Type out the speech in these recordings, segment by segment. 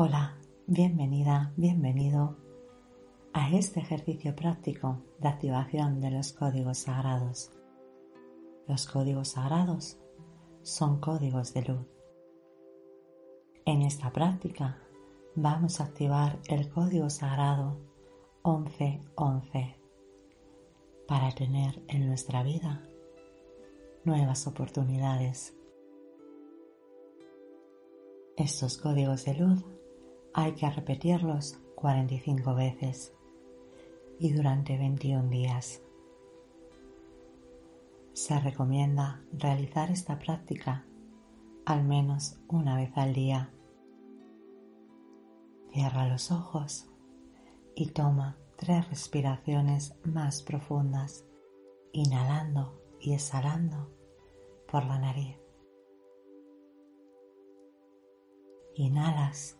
Hola, bienvenida, bienvenido a este ejercicio práctico de activación de los códigos sagrados. Los códigos sagrados son códigos de luz. En esta práctica vamos a activar el código sagrado 1111 para tener en nuestra vida nuevas oportunidades. Estos códigos de luz hay que repetirlos 45 veces y durante 21 días. Se recomienda realizar esta práctica al menos una vez al día. Cierra los ojos y toma tres respiraciones más profundas, inhalando y exhalando por la nariz. Inhalas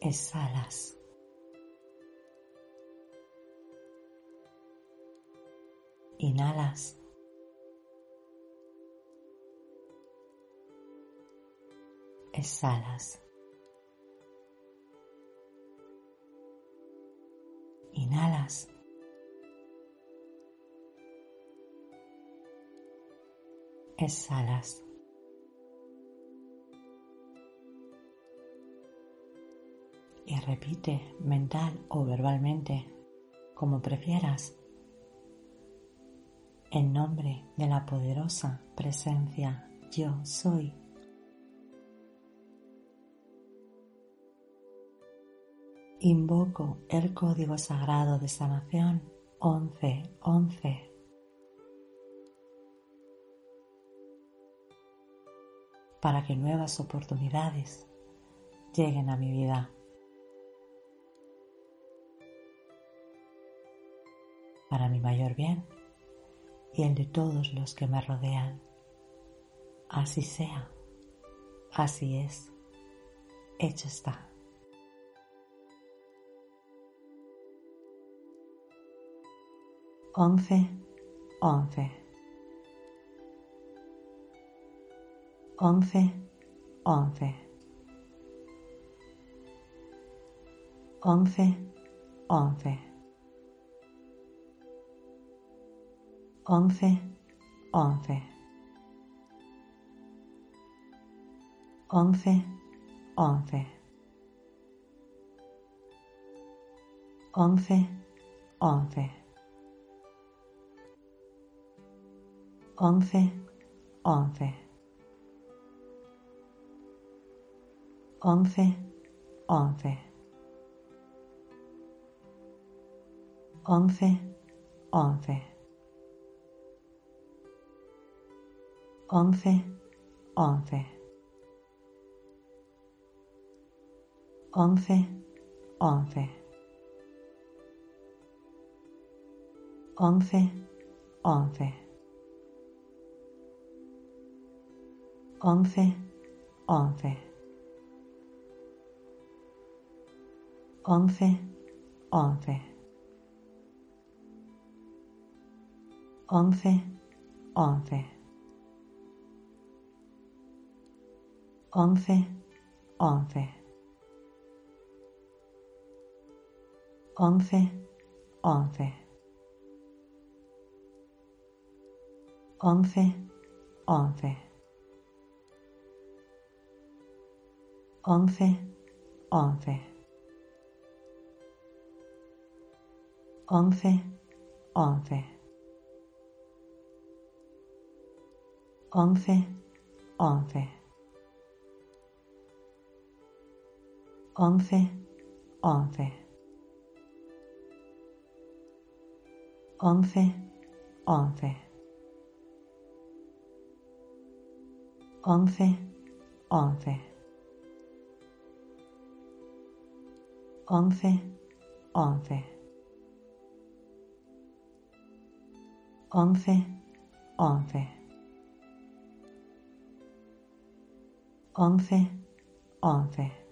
exhalas. Inhalas. Exhalas. Inhalas. Exhalas. Y repite mental o verbalmente, como prefieras, en nombre de la poderosa presencia yo soy. Invoco el código sagrado de sanación 1111. para que nuevas oportunidades lleguen a mi vida. Para mi mayor bien y el de todos los que me rodean. Así sea, así es, hecho está. Once, once. Once, once. Once, once. Once, once. Once, once. Once, once. Once, once. Once, once. Once, once. Once, once. Once, once. Once, once. Once, once. Once, once. Once, once. Once, once. Once, once. Once, once. Once, once. Once, once. Once, once. Once, once. Once, once. Once, once. Once, once. Once, once. Once, once.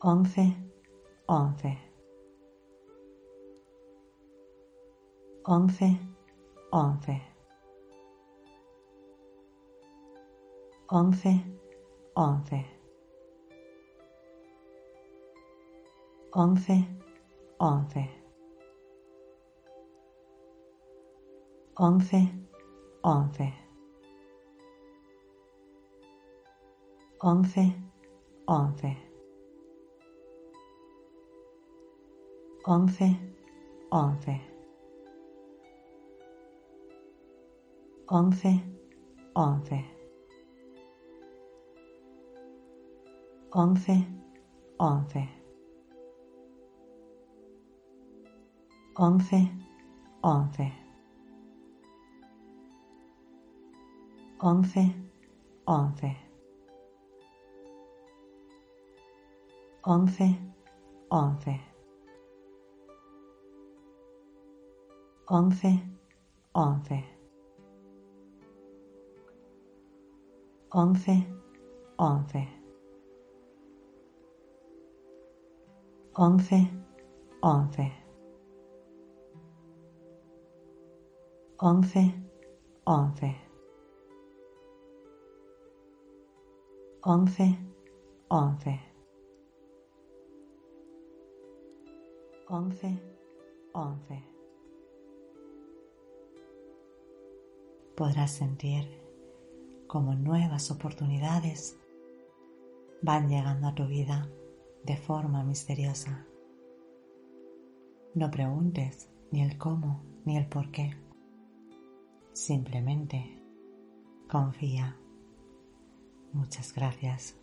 11, 11. 11, 11. 11, 11. 11, 11. 11, 11. 11, 11. Once, once, once, once. once, once, once, once, once, once, once, once, once, once, once, once. once, once, once, once, once, once, once, once. Podrás sentir como nuevas oportunidades van llegando a tu vida de forma misteriosa. No preguntes ni el cómo ni el por qué. Simplemente confía. Muchas gracias.